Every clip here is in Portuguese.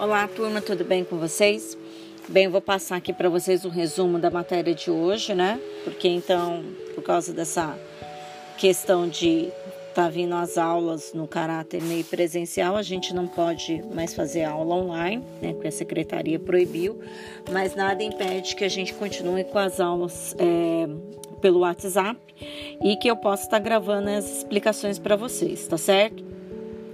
Olá, turma, tudo bem com vocês? Bem, vou passar aqui para vocês o resumo da matéria de hoje, né? Porque então, por causa dessa questão de tá vindo as aulas no caráter meio presencial, a gente não pode mais fazer aula online, né? Porque a secretaria proibiu, mas nada impede que a gente continue com as aulas é, pelo WhatsApp e que eu possa estar gravando as explicações para vocês, tá certo?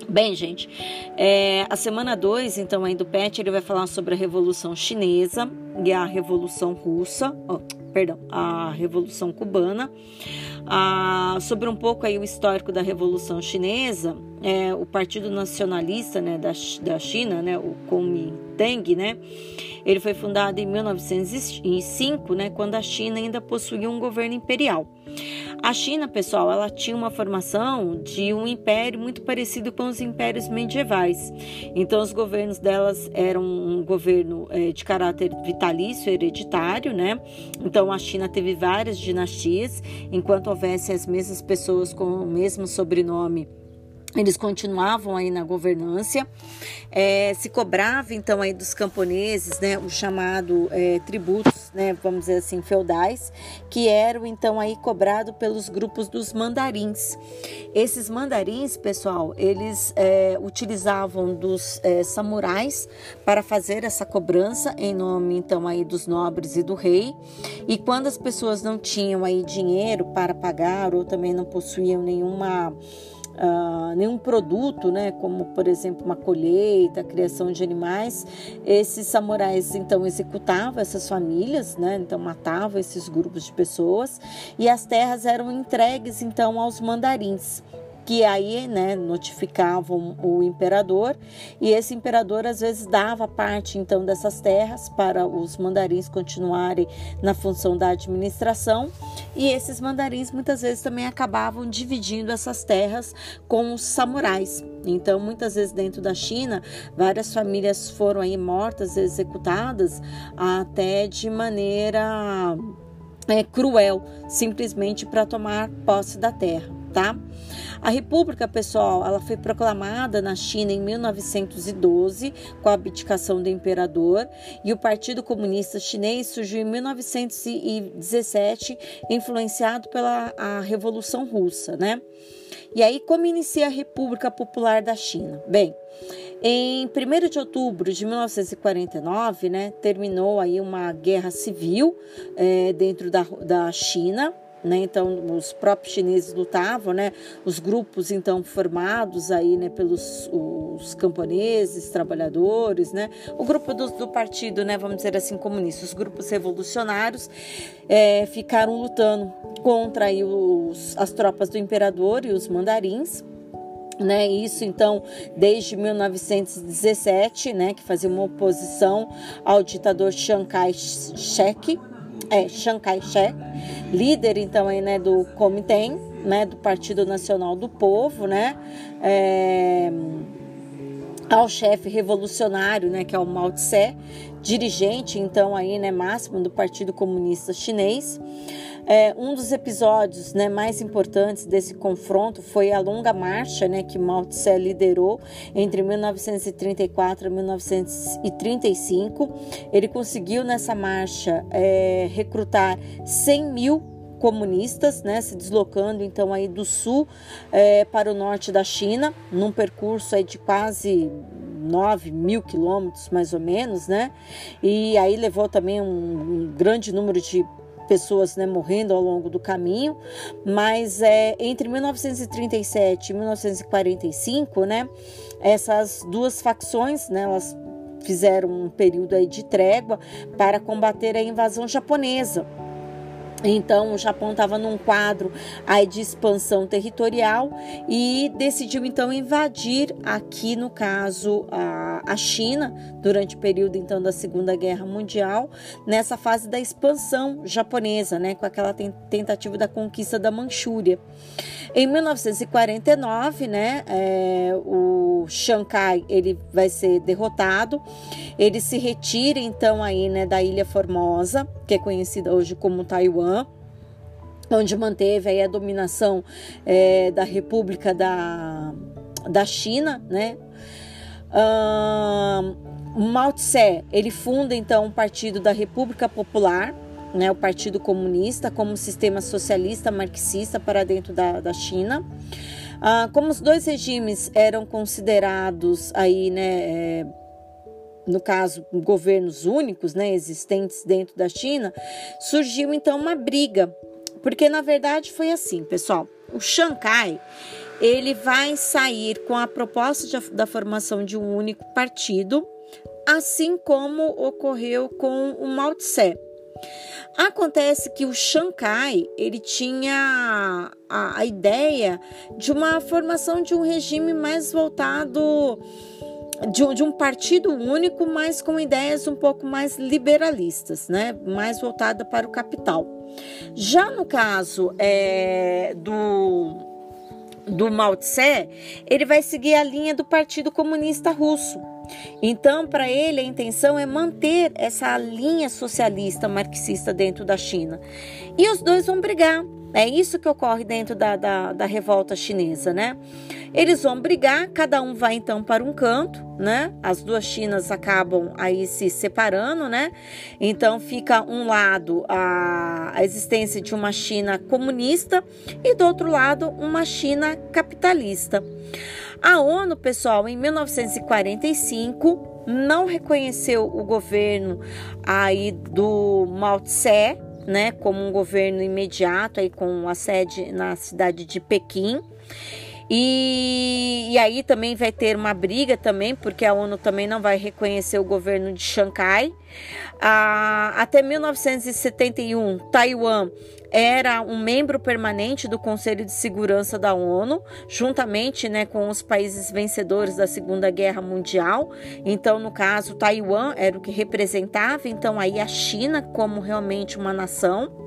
Bem, gente, é, a semana 2, então, aí do PET, ele vai falar sobre a Revolução Chinesa e a Revolução Russa, oh, perdão, a Revolução Cubana. Ah, sobre um pouco aí o histórico da Revolução Chinesa, é, o Partido Nacionalista né, da, da China, né, o Kuomintang, né, ele foi fundado em 1905, né, quando a China ainda possuía um governo imperial. A China, pessoal, ela tinha uma formação de um império muito parecido com os impérios medievais. Então, os governos delas eram um governo é, de caráter vitalício, hereditário, né? Então, a China teve várias dinastias, enquanto houvesse as mesmas pessoas com o mesmo sobrenome eles continuavam aí na governância, é, se cobrava então aí dos camponeses, né, o chamado é, tributos, né, vamos dizer assim, feudais, que eram então aí cobrado pelos grupos dos mandarins. Esses mandarins, pessoal, eles é, utilizavam dos é, samurais para fazer essa cobrança em nome então aí dos nobres e do rei. E quando as pessoas não tinham aí dinheiro para pagar ou também não possuíam nenhuma uh, nenhum produto, né, como por exemplo uma colheita, criação de animais, esses samurais então executavam essas famílias, né, então matavam esses grupos de pessoas e as terras eram entregues então aos mandarins que aí né, notificavam o imperador e esse imperador às vezes dava parte então dessas terras para os mandarins continuarem na função da administração e esses mandarins muitas vezes também acabavam dividindo essas terras com os samurais. Então, muitas vezes dentro da China, várias famílias foram aí mortas, executadas até de maneira é, cruel, simplesmente para tomar posse da terra, tá? A República, pessoal, ela foi proclamada na China em 1912 com a abdicação do imperador e o Partido Comunista Chinês surgiu em 1917, influenciado pela a Revolução Russa, né? E aí como inicia a República Popular da China? Bem, em 1 de outubro de 1949, né, terminou aí uma guerra civil é, dentro da, da China, né? Então, os próprios chineses lutavam, né? Os grupos, então, formados aí, né? Pelos os camponeses, trabalhadores, né? O grupo do, do partido, né? Vamos dizer assim, comunista. Os grupos revolucionários é, ficaram lutando contra aí, os, as tropas do imperador e os mandarins, né, isso então desde 1917, né, que fazia uma oposição ao ditador Chiang Kai-shek, é, Chiang Kai-shek, líder então aí, né, do Comitê, né, do Partido Nacional do Povo, né, é, ao chefe revolucionário, né, que é o Mao Tse, dirigente então aí, né, máximo do Partido Comunista Chinês. É, um dos episódios né, mais importantes desse confronto foi a longa marcha né, que Mao Tse liderou entre 1934 e 1935. Ele conseguiu nessa marcha é, recrutar 100 mil comunistas, né, se deslocando então aí do sul é, para o norte da China, num percurso aí de quase 9 mil quilômetros mais ou menos, né? E aí levou também um, um grande número de pessoas né, morrendo ao longo do caminho, mas é, entre 1937 e 1945, né, essas duas facções, né, elas fizeram um período aí de trégua para combater a invasão japonesa. Então, o Japão estava num quadro aí de expansão territorial e decidiu então invadir aqui no caso a, a China durante o período então da Segunda Guerra Mundial nessa fase da expansão japonesa, né, com aquela tentativa da conquista da Manchúria. Em 1949, né, é, o Shankai ele vai ser derrotado, ele se retira então aí né da Ilha Formosa, que é conhecida hoje como Taiwan onde manteve aí a dominação é, da República da, da China, né? Mao Tse, ele funda então o Partido da República Popular, né, o Partido Comunista, como sistema socialista marxista para dentro da, da China. Ah, como os dois regimes eram considerados aí, né, é, no caso, governos únicos, né, existentes dentro da China, surgiu então uma briga, porque na verdade foi assim, pessoal. O Shanghai ele vai sair com a proposta de, da formação de um único partido, assim como ocorreu com o Mao Tse. Acontece que o Shanghai ele tinha a, a ideia de uma formação de um regime mais voltado de, de, um partido único, mas com ideias um pouco mais liberalistas, né? mais voltada para o capital. Já no caso é, do, do Mao Tse, ele vai seguir a linha do Partido Comunista Russo. Então, para ele, a intenção é manter essa linha socialista marxista dentro da China. E os dois vão brigar. É isso que ocorre dentro da, da, da revolta chinesa, né? Eles vão brigar, cada um vai então para um canto, né? As duas Chinas acabam aí se separando, né? Então fica um lado a, a existência de uma China comunista e do outro lado uma China capitalista. A ONU, pessoal, em 1945 não reconheceu o governo aí do Mao Tse, né, como um governo imediato aí com a sede na cidade de Pequim. E, e, aí também vai ter uma briga também, porque a ONU também não vai reconhecer o governo de Xangai. Ah, até 1971, Taiwan era um membro permanente do Conselho de Segurança da ONU, juntamente né, com os países vencedores da Segunda Guerra Mundial. Então, no caso, Taiwan era o que representava então aí a China como realmente uma nação.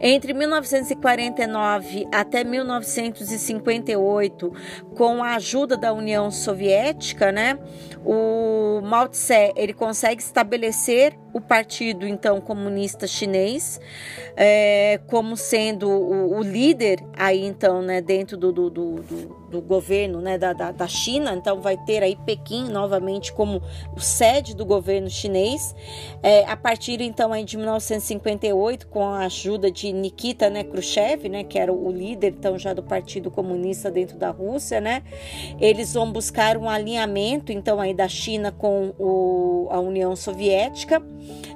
Entre 1949 até 1958, com a ajuda da União Soviética, né, o Mao Tse ele consegue estabelecer o partido então comunista chinês é, como sendo o, o, líder aí então né dentro do, do, do, do governo né da, da, da, China. Então vai ter aí Pequim novamente como sede do governo chinês. É, a partir então aí de 1958 com a ajuda de Nikita né Khrushchev né que era o líder então já do Partido Comunista dentro da Rússia né eles vão buscar um alinhamento então aí da China com o, a União Soviética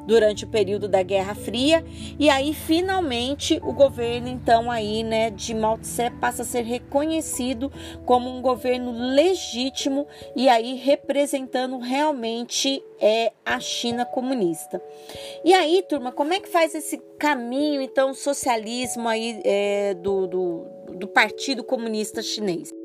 durante o período da Guerra Fria e aí finalmente o governo então aí né de Mao Tse passa a ser reconhecido como um governo legítimo e aí representando realmente é a China comunista. E aí, turma, como é que faz esse caminho então socialismo aí é, do, do, do Partido Comunista Chinês?